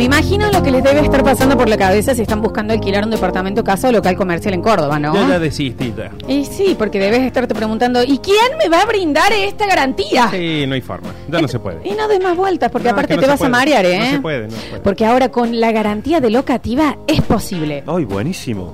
Me imagino lo que les debe estar pasando por la cabeza si están buscando alquilar un departamento, casa o local comercial en Córdoba, ¿no? Ya desistí ya. Y sí, porque debes estarte preguntando, ¿y quién me va a brindar esta garantía? Sí, no hay forma. Ya no se puede. Y no des más vueltas, porque No, aparte que no te vas puede. a marear, ¿eh? No se puede, no se puede. Porque ahora con la garantía de locativa es posible. Ay, buenísimo.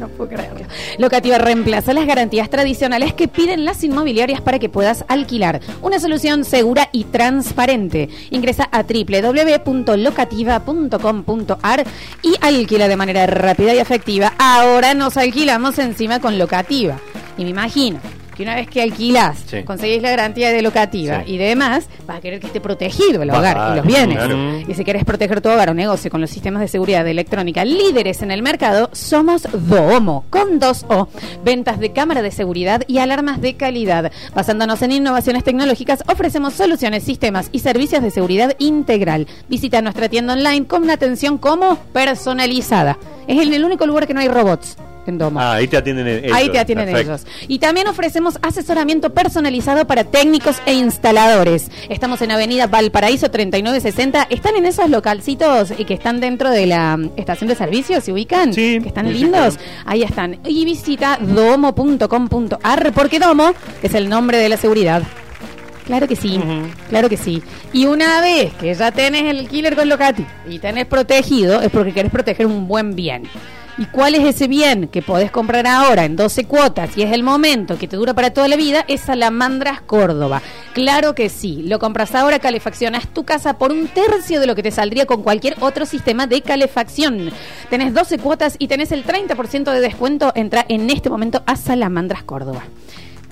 No puedo creerlo. Locativa reemplaza las garantías tradicionales que piden las inmobiliarias para que puedas alquilar. Una solución segura y transparente. Ingresa a www.locativa.com.ar y alquila de manera rápida y efectiva. Ahora nos alquilamos encima con Locativa. Y me imagino que una vez que alquilas, Sí. conseguís la garantía de locativa Sí. y demás, vas a querer que esté protegido el hogar y los bienes. claro. Y si querés proteger tu hogar o negocio con los sistemas de seguridad electrónica líderes en el mercado, somos Doomo, con dos O. Ventas de cámara de seguridad y alarmas de calidad. Basándonos en innovaciones tecnológicas, ofrecemos soluciones, sistemas y servicios de seguridad integral. Visita nuestra tienda online con una atención como personalizada. Es el, el único lugar que no hay robots en Domo. Ah, ahí te atienden ellos. Ahí te atienden Perfecto. ellos. Y también ofrecemos asesoramiento personalizado para técnicos e instaladores. Estamos en Avenida Valparaíso 3960. ¿Están en esos localcitos eh, que están dentro de la mm, estación de servicio? ¿Se ubican? Sí. Que están Sí, sí, lindos. Ahí están. Y visita domo.com.ar porque Domo es el nombre de la seguridad. Claro que sí, claro que sí. Y una vez que ya tenés el killer con Locati y tenés protegido, es porque querés proteger un buen bien. ¿Y cuál es ese bien que podés comprar ahora en 12 cuotas y es el momento que te dura para toda la vida? Es Salamandras Córdoba. Claro que sí. Lo compras ahora, calefaccionas tu casa por un tercio de lo que te saldría con cualquier otro sistema de calefacción. Tenés 12 cuotas y tenés el 30% de descuento. Entra en este momento a Salamandras Córdoba.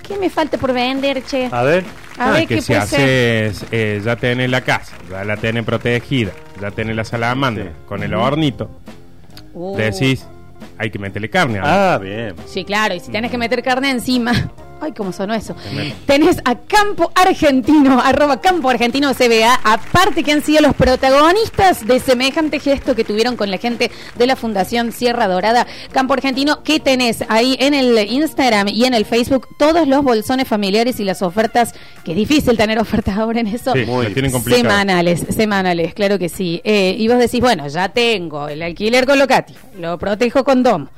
¿Qué me falta por vender, che? A ver. A Ah, ver que qué si puede ser. haces, eh, ya tenés la casa, ya la tenés protegida, ya tenés la salamandra Sí. con el hornito, Uh. decís, hay que meterle carne. Ah, bien. Sí, claro, y si tenés que meter carne encima. Ay, cómo sonó eso. Tenés a Campo Argentino, arroba Campo Argentino CBA, aparte que han sido los protagonistas de semejante gesto que tuvieron con la gente de la Fundación Sierra Dorada. Campo Argentino, ¿qué tenés ahí en el Instagram y en el Facebook? Todos los bolsones familiares y las ofertas, que es difícil tener ofertas ahora en eso. Sí, Muy tienen complicado. Semanales, semanales, claro que sí. Eh, y vos decís, bueno, ya tengo el alquiler con Locati, lo protejo con Domo,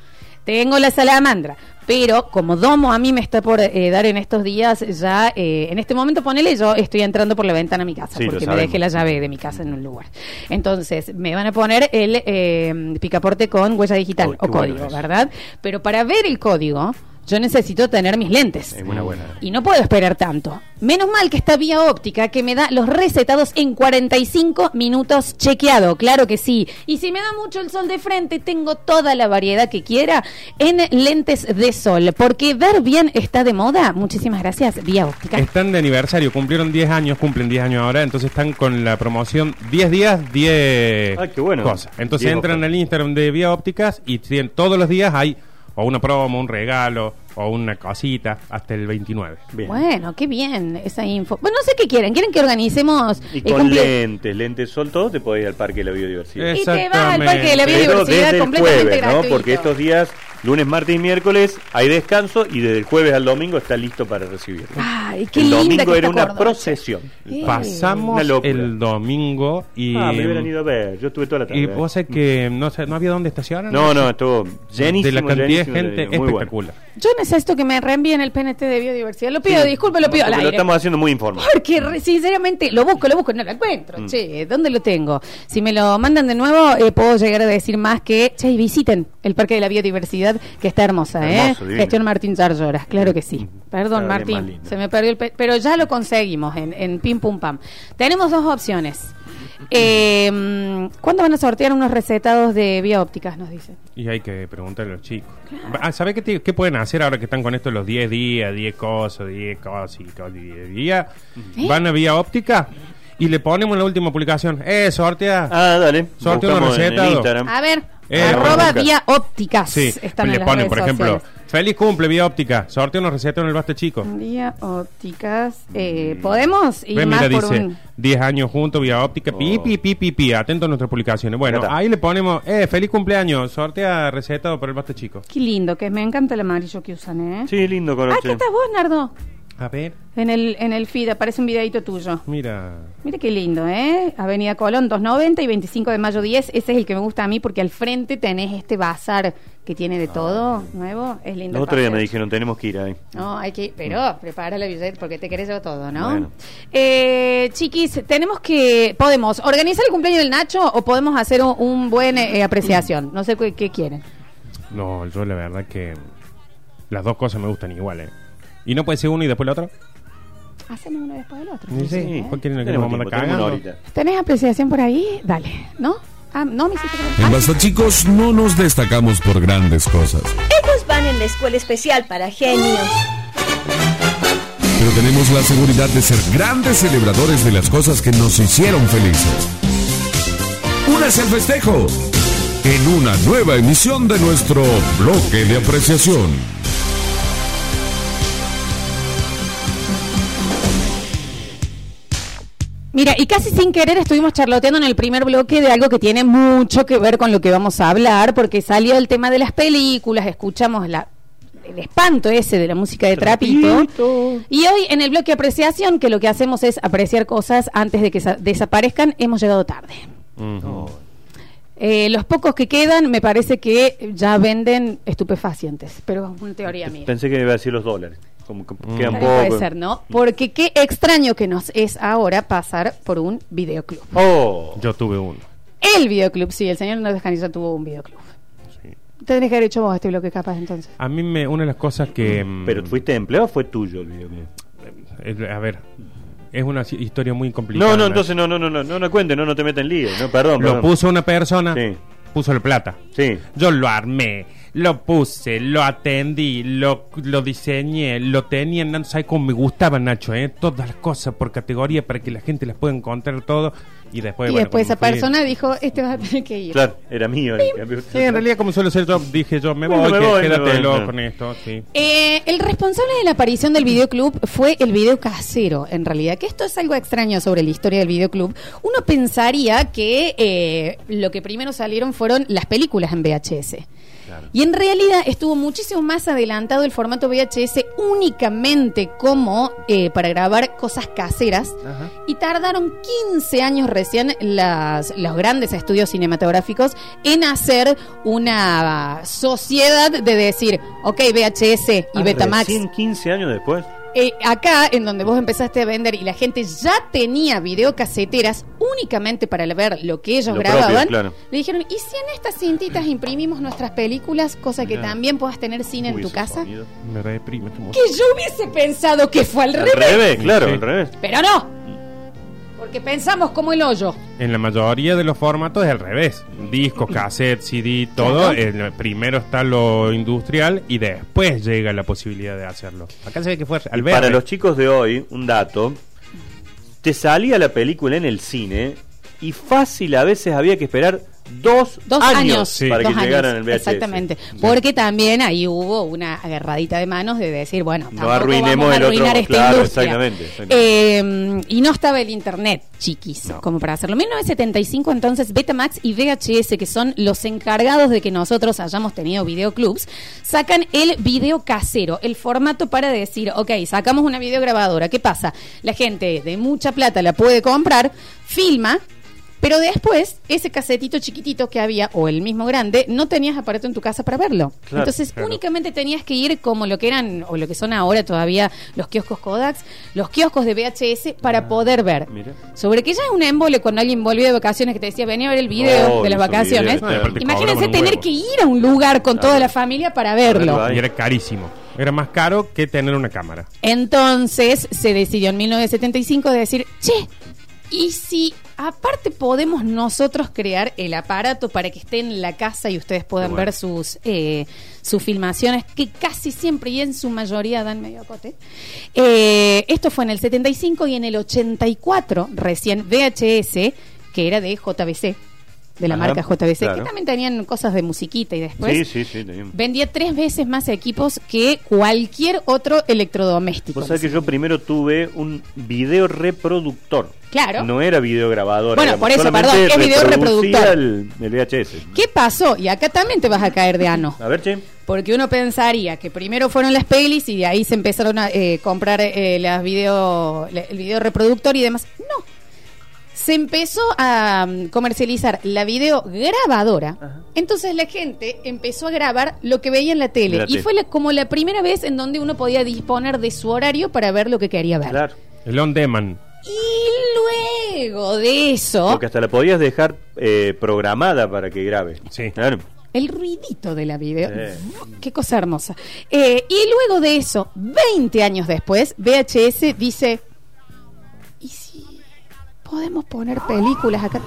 tengo la salamandra, pero como Domo a mí me está por eh, dar en estos días, ya eh, en este momento ponele, yo estoy entrando por la ventana a mi casa, Sí, porque me dejé la llave de mi casa en un lugar. Entonces, me van a poner el eh, picaporte con huella digital qué o código. ¿verdad? Pero para ver el código, yo necesito tener mis lentes. Es una buena. Y no puedo esperar tanto. Menos mal que está vía óptica que me da los recetados en 45 minutos chequeado, claro que sí. Y si me da mucho el sol de frente, tengo toda la variedad que quiera en lentes de sol. Porque ver bien está de moda. Muchísimas gracias, vía óptica. Están de aniversario, cumplieron 10 años, cumplen 10 años ahora, entonces están con la promoción 10 días, 10 Ah, qué bueno. cosas. Entonces 10 entran al Instagram de Vía Ópticas y todos los días hay o una promo, un regalo o una cosita hasta el 29. Bien. Bueno, qué bien esa info. Bueno, no sé qué quieren. ¿Quieren que organicemos? Y eh, con cumple- lentes, lentes sol, todo te podés ir al Parque de la Biodiversidad. Y te vas al Parque de la Exactamente. Pero Biodiversidad desde el completamente jueves, ¿no? Porque estos días, lunes, martes y miércoles, hay descanso y desde el jueves al domingo está listo para recibirlo. Ay, qué el linda domingo que era una Córdoba. procesión. Eh. Pasamos Una el domingo y Ah, me hubieran ido a ver. Yo estuve toda la tarde. y vos sabés que no, sé, no había dónde estacionar. No, no, estuvo llenísimo. de la cantidad de gente bueno. espectacular. Yo necesito que me reenvíen el PNT de biodiversidad. Lo pido, Sí. disculpe, lo pido al Porque Lo aire. estamos haciendo muy informal. Porque re- sinceramente lo busco, lo busco, no lo encuentro. Mm. Che, ¿dónde lo tengo? Si me lo mandan de nuevo, eh, puedo llegar a decir más que, che, visiten el Parque de la Biodiversidad, que está hermosa, Hermoso, ¿eh? Gestión Martín Zarzoras, claro que sí. Perdón, Martín, se me perdió el... pe- Pero ya lo conseguimos en, en Pim Pum Pam. Tenemos dos opciones. Eh, ¿Cuándo van a sortear unos recetados de vía ópticas, nos dicen? Y hay que preguntarle a los chicos. Ah, ¿Sabés qué, te- qué pueden hacer ahora que están con esto los 10 días, 10 cosas, 10 cosas y cosas, 10 días? ¿Eh? Van a vía óptica y le ponemos en la última publicación. ¡Eh, sortea! Ah, dale. El recetado. Instagram. A ver, Eh, arroba vía ópticas. sí, Están le en las ponen, redes por ejemplo, sociales. feliz cumple vía óptica, sorteo una receta en el baste chico. Vía ópticas. Eh, ¿Podemos ir Ve, más mira, por dice un...? 10 años juntos, vía óptica, pi, Oh. pi, pi, pi, pi, atento a nuestras publicaciones. Bueno, Ya está. ahí le ponemos, eh, feliz cumpleaños, sortea recetado por el baste chico. Qué lindo, que me encanta el amarillo que usan, ¿eh? Sí, lindo Ah. ¿qué che. estás vos, Nardo? A ver, En el, en el feed aparece un videito tuyo. mira. Mire qué lindo, ¿eh? Avenida Colón 290 y 25 de mayo 10. Ese es el que me gusta a mí porque al frente tenés este bazar que tiene de todo nuevo. Es lindo. El otro día me dijeron, tenemos que ir ahí. No, hay que pero prepara la billete porque te querés llevar todo, ¿no? Bueno. Eh, chiquis, tenemos que, podemos organizar el cumpleaños del Nacho o podemos hacer un, un buen eh, apreciación. No sé qué, qué quieren. No, yo la verdad que las dos cosas me gustan igual, ¿eh? ¿Y no puede ser uno y después el otro? Hacemos uno después del otro. Sí, sí. ¿Cuál quieren que Tenemos nos vamos a tiempo, tenemos una cagar? horita. ¿Tenés apreciación por ahí? Dale, ¿no? Ah, no, me hiciste En Basta Chicos no nos destacamos por grandes cosas, Ellos van en la escuela especial para genios. pero tenemos la seguridad de ser grandes celebradores de las cosas que nos hicieron felices. Únese al festejo en una nueva emisión de nuestro bloque de apreciación. Mira, y casi sin querer estuvimos charloteando en el primer bloque de algo que tiene mucho que ver con lo que vamos a hablar, porque salió el tema de las películas, escuchamos la, el espanto ese de la música de Trapito. Y hoy en el bloque apreciación, que lo que hacemos es apreciar cosas antes de que sa- desaparezcan, hemos llegado tarde. Eh, los pocos que quedan me parece que ya venden estupefacientes, pero es una teoría mía. Pensé que iba a decir los dólares. Como que quedan También puede ser, ¿no? Porque qué extraño que nos es ahora pasar por un videoclub. Oh, Yo tuve uno. El videoclub, sí, el señor Hernández Canilla tuvo un videoclub. sí. Tendrías que haber hecho vos este bloque capaz entonces. A mí me, una de las cosas que... mm, pero fuiste empleado o fue tuyo el video. es- a ver, es una historia muy complicada. No, no, entonces no, no, no, no, no, no cuente, no, no te metas en lío. No, perdón, Lo perdón. puso una persona, Sí. Puso la plata. Sí. Yo lo armé, lo puse, lo atendí, lo, lo diseñé, lo tenía, no sabes cómo me gustaba Nacho, ¿eh? Todas las cosas por categoría para que la gente las pueda encontrar todo y después... y bueno, después esa persona dijo, este vas a tener que ir. Claro, era mío. el. Sí, en realidad como suele ser yo, dije yo, me Bueno, voy, me que- voy, me quédatelo voy, no. con esto, sí. Eh, el responsable de la aparición del videoclub fue el video casero, en realidad, que esto es algo extraño sobre la historia del videoclub. Uno pensaría que eh, lo que primero salieron fueron las películas en VHS. Y en realidad estuvo muchísimo más adelantado el formato VHS únicamente como eh, para grabar cosas caseras y tardaron 15 años recién las, los grandes estudios cinematográficos en hacer una sociedad de decir, ok, VHS y Ah, Betamax. recién 15 años después. Eh, acá, en donde vos empezaste a vender y la gente ya tenía videocaseteras únicamente para ver lo que ellos Lo grababan, propio, claro. le dijeron, ¿y si en estas cintitas imprimimos nuestras películas, cosa que Mirá. también puedas tener cine en tu casa? sonido. Me reprime Que yo hubiese pensado que fue al Al revés. revés, claro, Sí. al revés. Pero no. Porque pensamos como el hoyo. En la mayoría de los formatos es al revés. Discos, cassette, CD, todo. Eh, primero está lo industrial y después llega la posibilidad de hacerlo. Acá se ve que fue al Para los chicos de hoy, un dato. Te salía la película en el cine y fácil a veces había que esperar dos, Dos años, años, Sí. para dos que años, llegaran el VHS. Exactamente. Porque también ahí hubo una agarradita de manos de decir, bueno, No arruinemos vamos a el otro- esta claro, industria. exactamente, exactamente. Eh, y no estaba el internet, chiquis, como para hacerlo. En 1975, entonces, Betamax y VHS, que son los encargados de que nosotros hayamos tenido videoclubs, sacan el video casero, el formato para decir, ok, sacamos una videograbadora. ¿Qué pasa? La gente de mucha plata la puede comprar, filma. Pero después, ese casetito chiquitito que había, o el mismo grande, no tenías aparato en tu casa para verlo. Claro, Entonces, claro. únicamente tenías que ir como lo que eran, o lo que son ahora todavía los kioscos Kodaks, los kioscos de VHS para poder ver. Ah, mira. Sobre que ya es un embole cuando alguien volvió de vacaciones que te decía, venía a ver el video Oh, de las vacaciones. Aparte Imagínense tener que ir a un lugar con toda la familia para verlo. Y era carísimo. Era más caro que tener una cámara. Entonces se decidió en 1975 de decir, che, ¿y si aparte podemos nosotros crear el aparato para que esté en la casa y ustedes puedan bueno. ver sus, eh, sus filmaciones, que casi siempre y en su mayoría dan medio cote? Eh, esto fue en el 75 y en el 84 recién VHS, que era de JBC. De la Ajá, marca JBC, claro. que también tenían cosas de musiquita y después Sí, sí, sí. teníamos. vendía tres veces más equipos que cualquier otro electrodoméstico. Vos sabés que yo primero tuve un video reproductor. Claro. No era video grabador. Bueno, por eso, perdón, es video reproductor. El, el VHS. ¿Qué pasó? Y acá también te vas a caer de ano. A ver, che. Porque uno pensaría que primero fueron las pelis y de ahí se empezaron a eh, comprar eh, las video, el video reproductor y demás. No. Se empezó a mm, comercializar la video grabadora. Ajá. Entonces la gente empezó a grabar lo que veía en la tele. Y fue la- como la primera vez en donde uno podía disponer de su horario para ver lo que quería ver. Claro. El on demand. Y luego de eso, Porque hasta la podías dejar eh, programada para que grabe. Sí. Claro. el ruidito de la video. Sí. Qué cosa hermosa. Eh, y luego de eso, 20 años después, VHS dice, ¿y si podemos poner películas acá?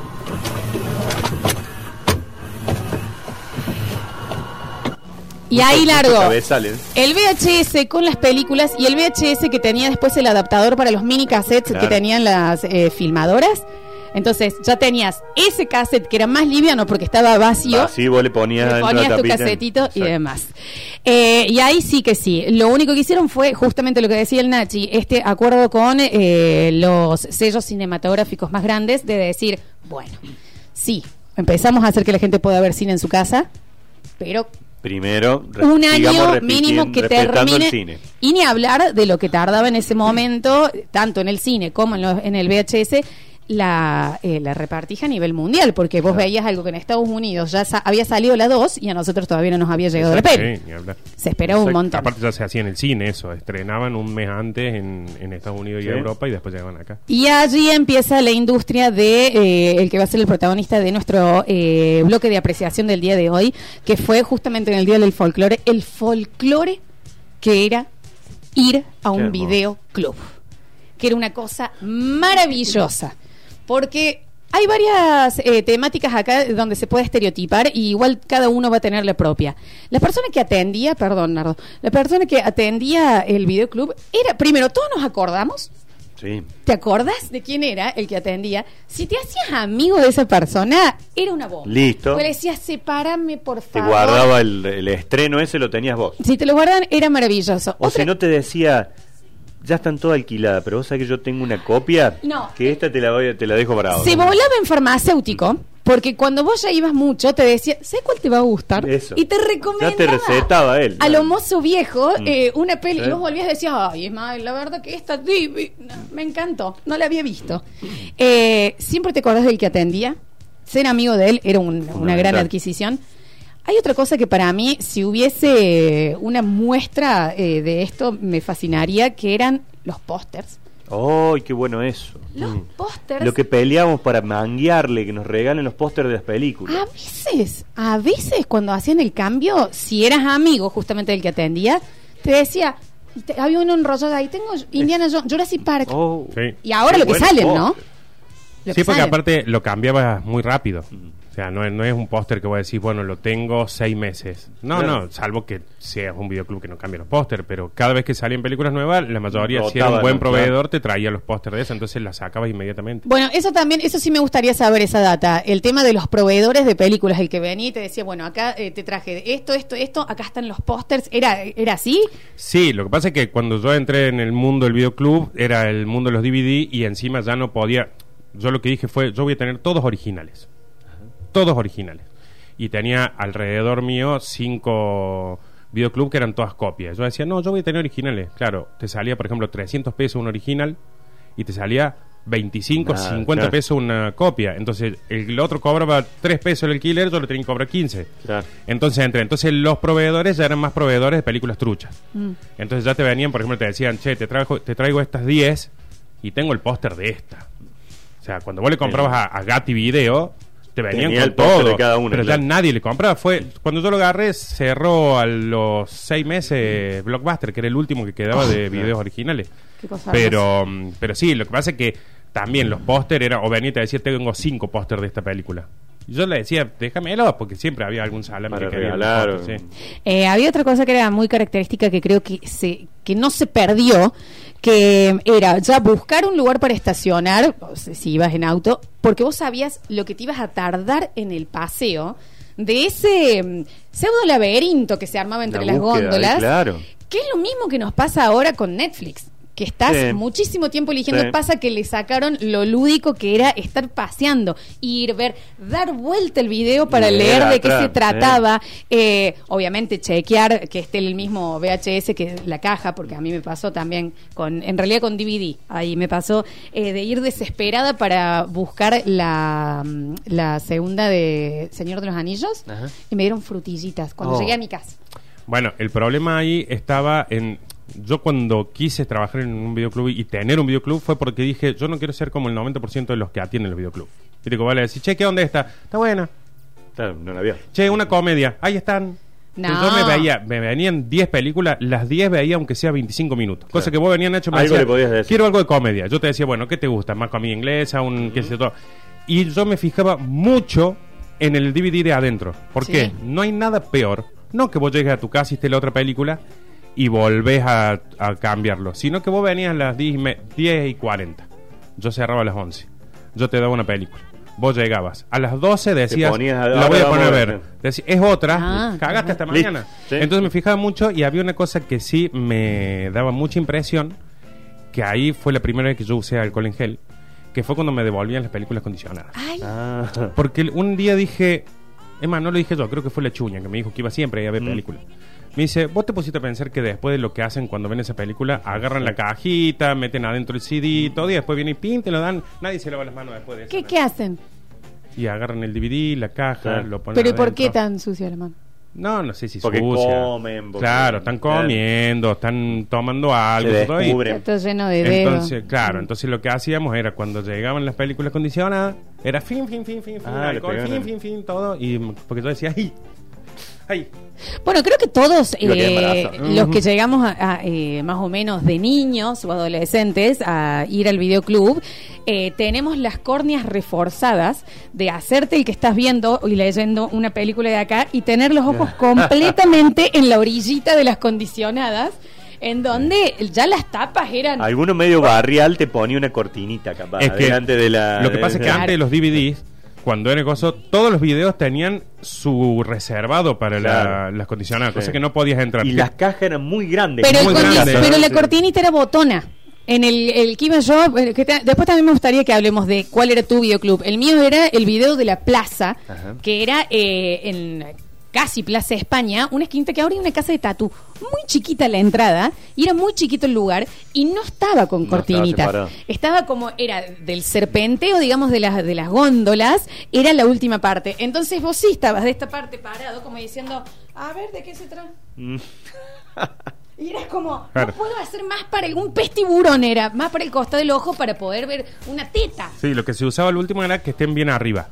Y ahí largo. Cabezales. El VHS con las películas y el VHS que tenía después el adaptador para los mini cassettes Claro. que tenían las eh, filmadoras. Entonces ya tenías ese cassette que era más liviano porque estaba vacío. Así vos le ponías, Le ponías tu tapita. casetito y Exacto. demás. Eh, y ahí sí que sí. Lo único que hicieron fue justamente lo que decía el Nachi, este acuerdo con eh, los sellos cinematográficos más grandes de decir, bueno, sí, empezamos a hacer que la gente pueda ver cine en su casa, pero Primero, un año mínimo que termine. el cine. Y ni hablar de lo que tardaba en ese momento, tanto en el cine como en, lo- en el VHS, la, eh, la repartija a nivel mundial, porque vos veías algo que en Estados Unidos ya sa- había salido la 2 y a nosotros todavía no nos había llegado la peli. Sí, ni hablar. Se esperaba un Exacto. montón. Aparte ya se hacía en el cine eso, estrenaban un mes antes en, en Estados Unidos y. Europa y después llegaban acá. Y allí empieza la industria de eh, el que va a ser el protagonista de nuestro eh, bloque de apreciación del día de hoy, que fue justamente en el Día del Folclore, el folclore que era ir a un videoclub, que era una cosa maravillosa, porque hay varias eh, temáticas acá donde se puede estereotipar y igual cada uno va a tener la propia. La persona que atendía, perdón, Nardo, la persona que atendía el videoclub era, primero, todos nos acordamos Sí. ¿Te acordás de quién era el que atendía? Si te hacías amigo de esa persona, era una bomba. Listo. Pues le decías, sepárame, por Te favor. guardaba el, el estreno ese, lo tenías vos. Si te lo guardan, era maravilloso. O Otra- si no te decía, ya están todas alquiladas, pero vos sabés que yo tengo una copia, No. que esta te la, voy, te la dejo para Se volaba en farmacéutico, porque cuando vos ya ibas mucho, te decía, ¿sabes cuál te va a gustar? Eso. Y te recomendaba. Ya te recetaba él. A lo mozo viejo, Mm. eh, una peli. Y vos volvías y decías, ay, Ismael, la verdad que esta divina. Me encantó. No la había visto. Eh, Siempre te acordás del que atendía. Ser amigo de él era un- una gran adquisición. Hay otra cosa que para mí, si hubiese una muestra eh, de esto, me fascinaría, que eran los pósters. ¡Ay, qué bueno eso! Los Mm. pósters. Lo que peleamos para manguearle, que nos regalen los pósters de las películas. A veces, a veces cuando hacían el cambio, si eras amigo justamente del que atendía, te decía, te- había uno enrollado ahí, tengo Indiana Jones, Jurassic Park. Oh, Sí. Y ahora qué lo que salen, ¿no? Lo Sí, que porque salen. aparte lo cambiaba muy rápido. O sea, no es, no es un póster que voy a decir, bueno, lo tengo seis meses. No, Claro. no, salvo que seas un videoclub que no cambie los pósters, pero cada vez que salían películas nuevas, la mayoría, si era un buen proveedor, te traía los pósters de eso, entonces las sacabas inmediatamente. Bueno, eso también, eso sí me gustaría saber esa data. El tema de los proveedores de películas, el que venía y te decía, bueno, acá eh, te traje esto, esto, esto, acá están los pósters. ¿Era, ¿Era así? Sí, lo que pasa es que cuando yo entré en el mundo del videoclub, era el mundo de los DVD y encima ya no podía. Yo lo que dije fue: yo voy a tener todos originales. Todos originales. Y tenía alrededor mío cinco videoclubs que eran todas copias. Yo decía: no, yo voy a tener originales. Claro, te salía, por ejemplo, 300 pesos un original y te salía 25, Nada, 50 claro. pesos una copia. Entonces, el otro cobraba 3 pesos el alquiler, yo le tenía que cobrar 15. Claro. Entonces entré. Entonces los proveedores ya eran más proveedores de películas truchas. Mm. Entonces ya te venían, por ejemplo, te decían, che, te traigo, te traigo estas 10 y tengo el póster de esta. O sea, cuando vos le comprabas a, a Gatti Video, te venían Tenía con el todo. de cada uno, pero claro. ya nadie le compraba. Fue, cuando yo lo agarré, cerró a los 6 meses Blockbuster, que era el último que quedaba de videos originales. Qué cosa Pero, mm, pero sí, lo que pasa es que también los póster era, o venía te decía, tengo cinco póster de esta película. Yo le decía, déjamelo, porque siempre había algún salame Para que sí. Eh, había otra cosa que era muy característica que creo que se que no se perdió, que era ya buscar un lugar para estacionar, o sea, si ibas en auto, porque vos sabías lo que te ibas a tardar en el paseo de ese mm, pseudo laberinto que se armaba entre La las búsqueda, góndolas, claro. que es lo mismo que nos pasa ahora con Netflix. Que estás Sí. muchísimo tiempo eligiendo. Sí. Pasa que le sacaron lo lúdico que era estar paseando, ir, ver, dar vuelta el video para leer leer de qué se trataba. Eh, obviamente chequear que esté el mismo VHS que la caja, porque a mí me pasó también con, en realidad con DVD. Ahí me pasó eh, de ir desesperada para buscar la, mm, la segunda de Señor de los Anillos Ajá. y me dieron frutillitas cuando Oh. llegué a mi casa. Bueno, el problema ahí estaba en... Yo cuando quise trabajar en un videoclub y tener un videoclub fue porque dije, yo no quiero ser como el 90% de los que atienden el videoclub. Y digo, vale, decir, che, ¿qué dónde está? Está buena. Claro, no la vio. Che, una comedia. Ahí están. No. Yo me veía, me venían 10 películas, las 10 veía aunque sea 25 minutos. Cosa que vos venías, Nacho, me Algo decías, le podías decir. quiero algo de comedia. Yo te decía, bueno, ¿qué te gusta? Más comida inglesa, un qué sé yo, todo. Y yo me fijaba mucho en el DVD de adentro. ¿Por Sí. qué? No hay nada peor. No que vos llegues a tu casa y esté la otra película y volvés a, a cambiarlo. Sino que vos venías a las 10 y, me- 10 y 40. Yo cerraba a las 11. Yo te daba una película. Vos llegabas. A las 12 decías, ponías a- la voy a poner a ver. Decí- es otra. Ah, Cagaste hasta mañana. Sí. Entonces me fijaba mucho y había una cosa que sí me daba mucha impresión, que ahí fue la primera vez que yo usé alcohol en gel, que fue cuando me devolvían las películas condicionadas. Ay, Ah, Porque un día dije, es más, no lo dije yo, creo que fue la chuña que me dijo que iba siempre a ver Mm. películas. Me dice, vos te pusiste a pensar que después de lo que hacen cuando ven esa película, agarran la cajita, meten adentro el CD y todo, y después viene y pin, te lo dan, nadie se lava las manos después de eso. ¿qué, ¿no? ¿Qué hacen? Y agarran el DVD, la caja, lo ponen Pero ¿y por adentro. qué tan sucia la mano? No, no sé si Porque sucia. comen, porque- Claro, están Claro. comiendo, están tomando algo. Se todo, y-. Está lleno de dedos. Entonces, claro, entonces lo que hacíamos era cuando llegaban las películas condicionadas, era fin, fin, fin, fin, fin, Ah, le alcohol, pegaban. fin, fin, fin, todo. Y porque yo decía, ¡ay! ¡Ay! Bueno, creo que todos eh, los que llegamos a, a, eh, más o menos de niños o adolescentes a ir al videoclub, eh, tenemos las córneas reforzadas de hacerte el que estás viendo y leyendo una película de acá y tener los ojos completamente en la orillita de las condicionadas, en donde ya las tapas eran... Alguno medio barrial te ponía una cortinita capaz Es que delante de la. lo que pasa es que Claro. antes de los DVDs, cuando era coso, todos los videos tenían su reservado para la- las condicionadas, Sí. cosa que no podías entrar. Y las cajas eran muy grandes. Pero, muy condi- grande. pero la Sí. cortinita era botona. En el, el que iba yo, eh, que te- después también me gustaría que hablemos de cuál era tu videoclub. El mío era el video de la plaza, Ajá. que era eh, en casi Plaza España, una esquinita que ahora hay una casa de tatú. Muy chiquita la entrada, y era muy chiquito el lugar, y no estaba con No estaba cortinitas. separado. Estaba como, era del serpenteo, digamos, de las, de las góndolas, era la última parte. Entonces vos sí estabas de esta parte parado, como diciendo, a ver, ¿de qué se trata? Mm. Y era como, Claro. no puedo hacer más para el- un pez tiburón, era más para el costado del ojo para poder ver una teta. Sí, lo que se usaba al último era que estén bien arriba.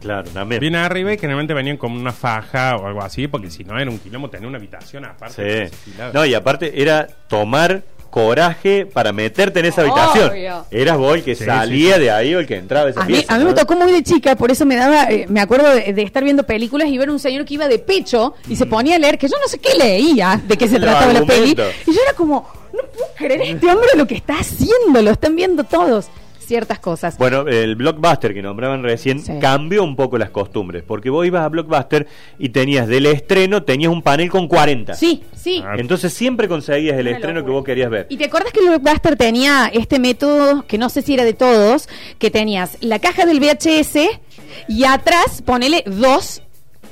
Claro, también. Bien arriba y generalmente venían con una faja o algo así, porque si no era un quilombo tener una habitación aparte. Sí. No, y aparte era tomar coraje para meterte en esa habitación. Obvio. Eras vos el que Sí, salía de ahí o el que entraba a esa A mí, pieza, a mí me tocó muy de chica, por eso me daba, eh, me acuerdo de, de estar viendo películas y ver un señor que iba de pecho y se ponía a leer, que yo no sé qué leía, de qué se trataba la peli. Y yo era como, no puedo creer este hombre lo que está haciendo, lo están viendo todos. Ciertas cosas. Bueno, el Blockbuster que nombraban recién Sí. cambió un poco las costumbres, porque vos ibas a Blockbuster y tenías del estreno, tenías un panel con 40. Sí, sí. Ah, Entonces siempre conseguías el Una estreno que vos querías ver. ¿Y te acuerdas que el Blockbuster tenía este método, que no sé si era de todos, que tenías la caja del VHS y atrás ponele dos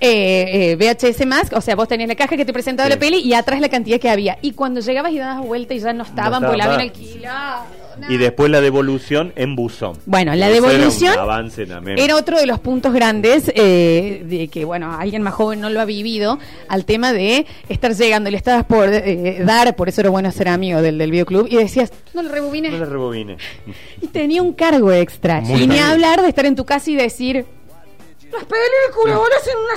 eh, eh, VHS más, o sea, vos tenías la caja que te presentaba Sí. la peli y atrás la cantidad que había. Y cuando llegabas y dabas vuelta y ya no estaban, No estaba. Y después la devolución en buzón. Bueno, la Eso era un devolución avance también. Era otro de los puntos grandes eh, de que, bueno, alguien más joven no lo ha vivido, al tema de estar llegando, le estabas por dar, por eso era bueno ser amigo del, del videoclub, y decías, no lo rebobines. No la rebobine. Y tenía un cargo extra. Muy y ni hablar de estar en tu casa y decir, las películas, en una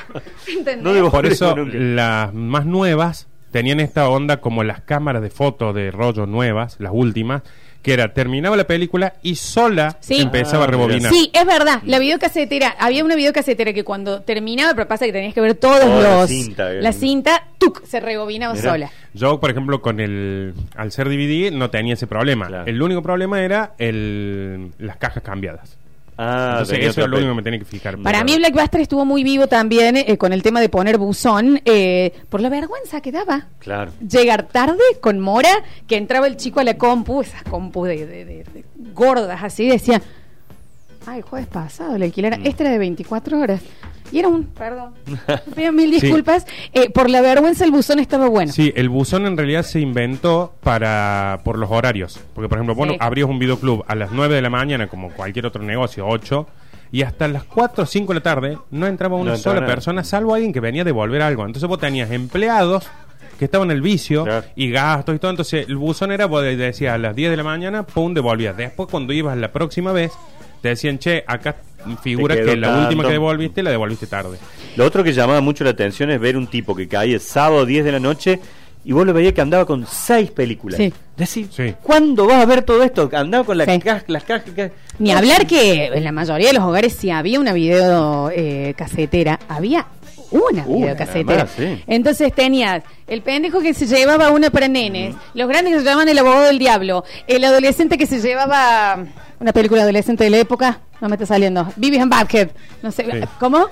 semana. ¿Entendés? No debo- Por eso Nunca. las más nuevas tenían esta onda como las cámaras de fotos de rollo nuevas, las últimas, que era terminaba la película y sola Sí. empezaba a Ah, mira. rebobinar. Sí, es verdad. La videocasetera, había una videocasetera que cuando terminaba, pero pasa que tenías que ver todos la los. cinta, eh. la cinta, tuc, se rebobinaba sola. Yo, por ejemplo, con el al ser DVD no tenía ese problema. Claro. El único problema era el, las cajas cambiadas. Ah, Entonces eso es lo único que me tenía que fijar. Para mí Blackbuster estuvo muy vivo también eh, con el tema de poner buzón, eh, por la vergüenza que daba. Claro. Llegar tarde con Mora, que entraba el chico a la compu, esas compu de, de- de- de gordas así, decía, ay, jueves pasado, el alquiler, Mm. este era de 24 horas. Y era un, perdón, pido mil Sí. disculpas, eh, por la vergüenza el buzón estaba bueno. Sí, el buzón en realidad se inventó para por los horarios. Porque, por ejemplo, vos Sí. abrías un videoclub a las 9 de la mañana, como cualquier otro negocio, 8, y hasta las 4 o 5 de la tarde no entraba una No entraba sola nada. persona, salvo alguien que venía a devolver algo. Entonces vos tenías empleados que estaban en el vicio Claro. y gastos y todo. Entonces el buzón era, vos decías a las 10 de la mañana, pum, devolvías. Después, cuando ibas la próxima vez, te decían, che, acá figura que la tanto. última que devolviste la devolviste tarde. Lo otro que llamaba mucho la atención es ver un tipo que caía sábado 10 de la noche y vos lo veías que andaba con seis películas. Sí. Decís, Sí. ¿cuándo vas a ver todo esto? Andaba con la Sí. ca- las cajas. ca- Ni hablar que en la mayoría de los hogares si había una video eh, casetera, había una Una, videocasetera. nada más, sí. Entonces tenías el pendejo que se llevaba una para nenes, los grandes que se llamaban el abogado del diablo, el adolescente que se llevaba una película adolescente de la época, no me está saliendo, Vivi and Butthead, no sé, Sí. ¿cómo?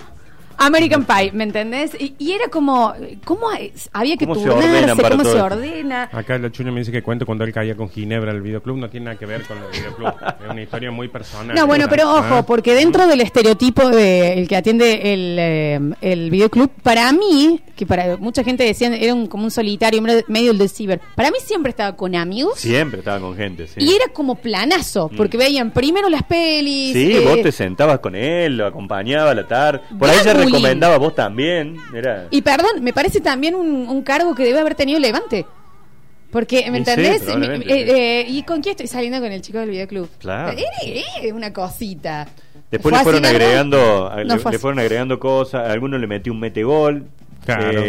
American Pie, ¿me entendés? Y, y era como, ¿cómo es? había que ¿Cómo se turnarse? para ¿Cómo se esto? ordena? Acá la chuña me dice que cuento cuando él caía con Ginebra al videoclub. No tiene nada que ver con el videoclub. es una historia muy personal. No, bueno, pero ojo, Ah. porque dentro del estereotipo de el que atiende el, eh, el videoclub, para mí, que para mucha gente decían era un, como un solitario, medio- medio el de ciber, para mí siempre estaba con amigos Siempre estaba con gente, sí. y era como planazo, porque veían primero las pelis. Sí, eh, vos te sentabas con él, lo acompañaba a la tarde. Por ahí se bullying. recomendaba vos también. Era... Y perdón, me parece también un, un cargo que debe haber tenido Levante. Porque, ¿me Y sí, entendés? Eh, eh, ¿Y con quién estoy saliendo con el chico del videoclub? Claro. Era, era una cosita. Después ¿Fue le fueron así, agregando, a- No le, fue le así. fueron agregando cosas. Algunos le metió un metegol. Claro.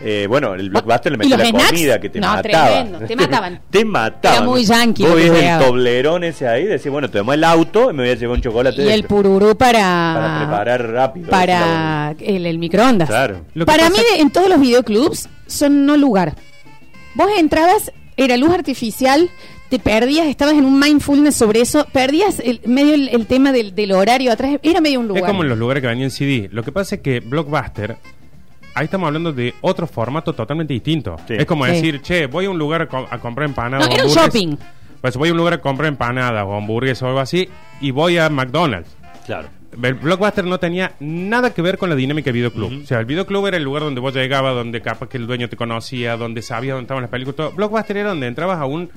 Eh, bueno, el blockbuster le ¿Y metió los la snacks? comida que te No, mataba. tremendo, te mataban. te mataban. Era muy yankee Vos veías el toblerón ese ahí, decís, bueno, tomé el auto y me voy a llevar un chocolate Y de el esto. pururú para... Para preparar rápido. Para el, el microondas. Claro. Lo que Para mí, en todos los videoclubs son no lugar. Vos entrabas, era luz artificial, te perdías, estabas en un mindfulness sobre eso, perdías el, medio el, el tema del, del horario atrás, era medio un lugar. Es como en los lugares que venían CD. Lo que pasa es que Blockbuster, ahí estamos hablando de otro formato totalmente distinto. Sí. Es como Sí. decir, che, voy a un lugar a, co- a comprar empanadas. No, o era un shopping. Pues voy a un lugar a comprar empanadas o hamburguesas o algo así y voy a McDonald's. Claro. El Blockbuster no tenía nada que ver con la dinámica de videoclub. O sea, el videoclub era el lugar donde vos llegabas, donde capaz que el dueño te conocía, donde sabías dónde estaban las películas. Todo. Blockbuster era donde entrabas a un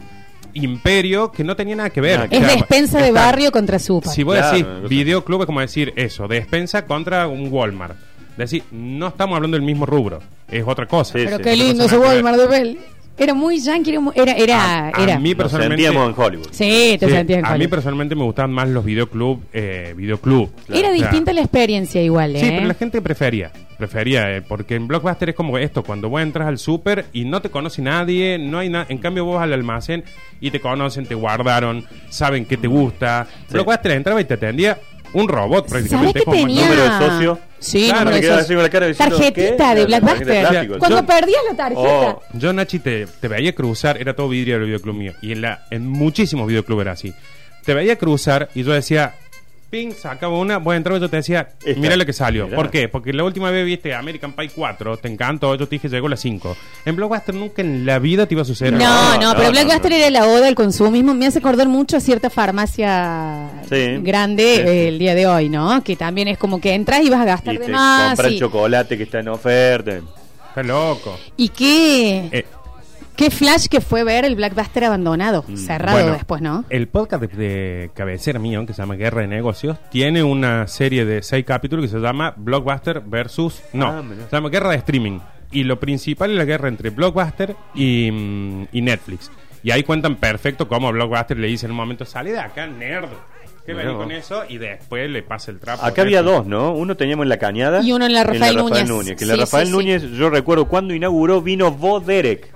imperio que no tenía nada que ver. Nada que es despensa de barrio contra super. Si vos Claro, decís videoclub es como decir eso, despensa contra un Walmart. Decir, no estamos hablando del mismo rubro, es otra cosa. Sí, Pero sí. qué lindo ese. Walmart de Bell. Era muy yankee, era... Era, era, A- a era. mí Nos personalmente sentíamos en Hollywood. Sí, te Sí, sentías en a mí Hollywood. personalmente me gustaban más los videoclub, eh, videoclub. Era O sea, distinta la experiencia igual, ¿eh? Sí, pero la gente prefería. Prefería, eh, porque en Blockbuster es como esto, cuando vos entras al súper y no te conoce nadie, no hay nada. En cambio, vos al almacén y te conocen, te guardaron, saben que te gusta. Blockbuster entraba y te atendía un robot ¿Sabes prácticamente. como- tenía? número de socio. Sí, Claro, me de quedaba así con la cara diciendo, Tarjetita ¿qué? de de Blackbuster. plástico. Cuando Yo- perdías la tarjeta. Oh, Yo, Nachi, te, te veía cruzar, era todo vidrio el videoclub mío. Y en, la, en muchísimos videoclubs era así. Te veía cruzar y yo decía, ping, sacaba una, voy a entrar y yo te decía, Esta. mira lo que salió. Mirá. ¿Por qué? Porque la última vez viste American Pie 4, te encantó, yo te dije, llegó la 5. En Blockbuster nunca en la vida te iba a suceder No, no, no, pero no, Blackbuster no. era la oda al consumismo. Me hace acordar mucho a cierta farmacia Sí. grande Sí, eh, el día de hoy, ¿no? Que también es como que entras y vas a gastar y de te más. compra el y, chocolate que está en oferta. Está loco. y qué, Eh, qué flash que fue ver el Blackbuster abandonado, Mm. cerrado Bueno, después, ¿no? El podcast de, de cabecera mío, que se llama Guerra de Negocios, tiene una serie de seis capítulos que se llama Blockbuster versus... No, Ah, se llama Guerra de Streaming. Y lo principal es la guerra entre Blockbuster y, y Netflix. Y ahí cuentan perfecto cómo Blockbuster le dice en un momento, sale de acá, nerd. ¿Qué Mirá vení vos. con eso? Y después le pasa el trapo. Acá había dos, ¿no? Uno teníamos en la Cañada. Y uno en la Rafael Núñez. Que Sí, la Rafael sí, sí. Núñez, yo recuerdo cuando inauguró, vino vos, Derek.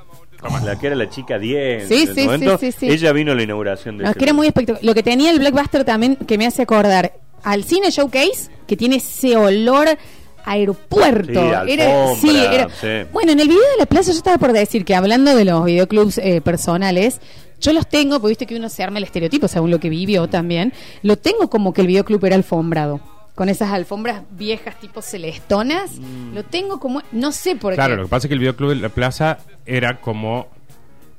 La que era la chica 10. Sí, sí, momento, sí, sí, sí. Ella vino a la inauguración de No, es que era muy espectacular. Lo que tenía el Blockbuster también, que me hace acordar al cine showcase, que tiene ese olor aeropuerto. Sí, era, alfombra, sí, era- sí. Bueno, en el video de la plaza yo estaba por decir que hablando de los videoclubs eh, personales, yo los tengo, porque viste que uno se arma el estereotipo según lo que vivió también, lo tengo como que el videoclub era alfombrado. Con esas alfombras viejas tipo celestonas, Mm. lo tengo como, no sé por Claro, qué. lo que pasa es que el videoclub de la plaza era como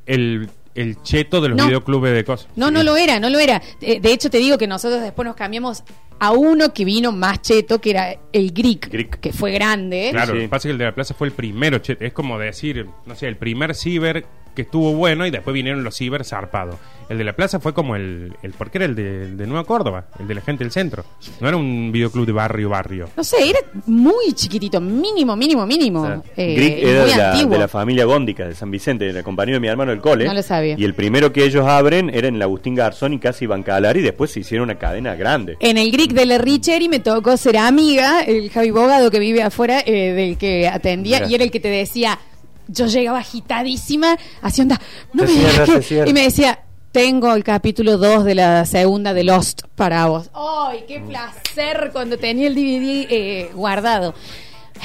el, el cheto de los No. videoclubes de cosas. No, no lo era, no lo era. Eh, De hecho, te digo que nosotros después nos cambiamos a uno que vino más cheto, que era el Greek, Greek. que fue grande. Claro, Sí. lo que pasa es que el de la plaza fue el primero cheto. Es como decir, no sé, el primer ciber que estuvo bueno y después vinieron los ciber zarpados. El de la plaza fue como el, el porque era el de, el de Nueva Córdoba, el de la gente del centro. No era un videoclub de barrio, barrio. No sé, era muy chiquitito, mínimo, mínimo, mínimo. O sea, Eh, era muy de la, antiguo. de la familia Góndica de San Vicente, era compañero de mi hermano del cole. No lo sabía. Y el primero que ellos abren era en el Agustín Garzón y casi iban calar y después se hicieron una cadena grande. En el Greek de la Richeri me tocó ser amiga, el Javi Bogado que vive afuera, eh, del que atendía, Mira. y era el que te decía, yo llegaba agitadísima, así onda, no Se me cierra, que-". se cierra. Y me decía, tengo el capítulo 2 de la segunda de Lost para vos. ¡Ay, qué placer cuando tenía el DVD eh, guardado!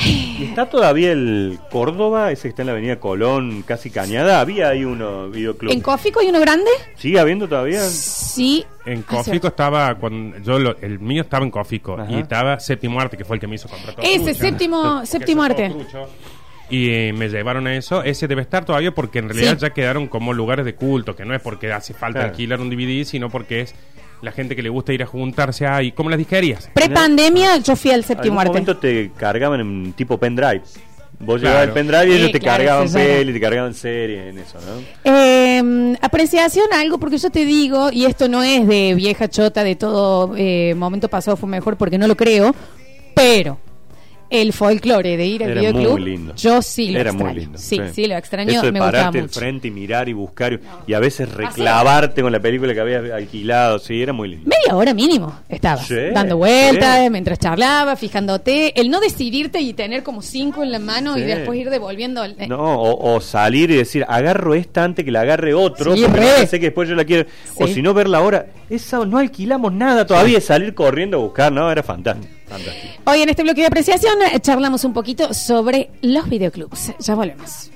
¿Y está todavía el Córdoba, ese que está en la avenida Colón, casi Cañada? Había ahí uno videoclub. ¿En Cófico hay uno grande? ¿Sigue habiendo todavía? Sí. En Cófico sí. estaba cuando yo lo- el mío estaba en Cófico Ajá. y estaba Séptimo Arte que fue el que me hizo comprar todo. Ese, séptimo, séptimo arte. trucho. Y eh, me llevaron a eso. Ese debe estar todavía porque en realidad Sí. ya quedaron como lugares de culto, que no es porque hace falta Claro. alquilar un DVD, sino porque es la gente que le gusta ir a juntarse ahí, como las disquerías. Pre-pandemia yo fui al En séptimo arte. momento te cargaban en tipo pendrive. Vos Claro. llevabas el pendrive y ellos Sí, te claro, cargaban peli, te cargaban series en eso, ¿no? Eh, apreciación a algo, porque yo te digo, y esto no es de vieja chota, de todo eh, momento pasado fue mejor, porque no lo creo, pero el folclore de ir al Era videoclub, muy lindo. yo sí lo Era extraño. muy lindo. Sí, sí, lo extraño, Eso de me pararte mucho. frente y mirar y buscar y, y a veces reclavarte con la película que habías alquilado, sí, era muy lindo. Media hora mínimo estabas Sí, dando vueltas, sí. mientras charlabas, fijándote. El no decidirte y tener como cinco en la mano y después ir devolviendo. el- No, o, o salir y decir, agarro esta antes que la agarre otro, porque no sé que después yo la quiero. O si no, ver la hora. Esa, no alquilamos nada todavía, salir corriendo a buscar, no, era fantástico. Hoy en este bloque de apreciación eh, charlamos un poquito sobre los videoclubs. Ya volvemos.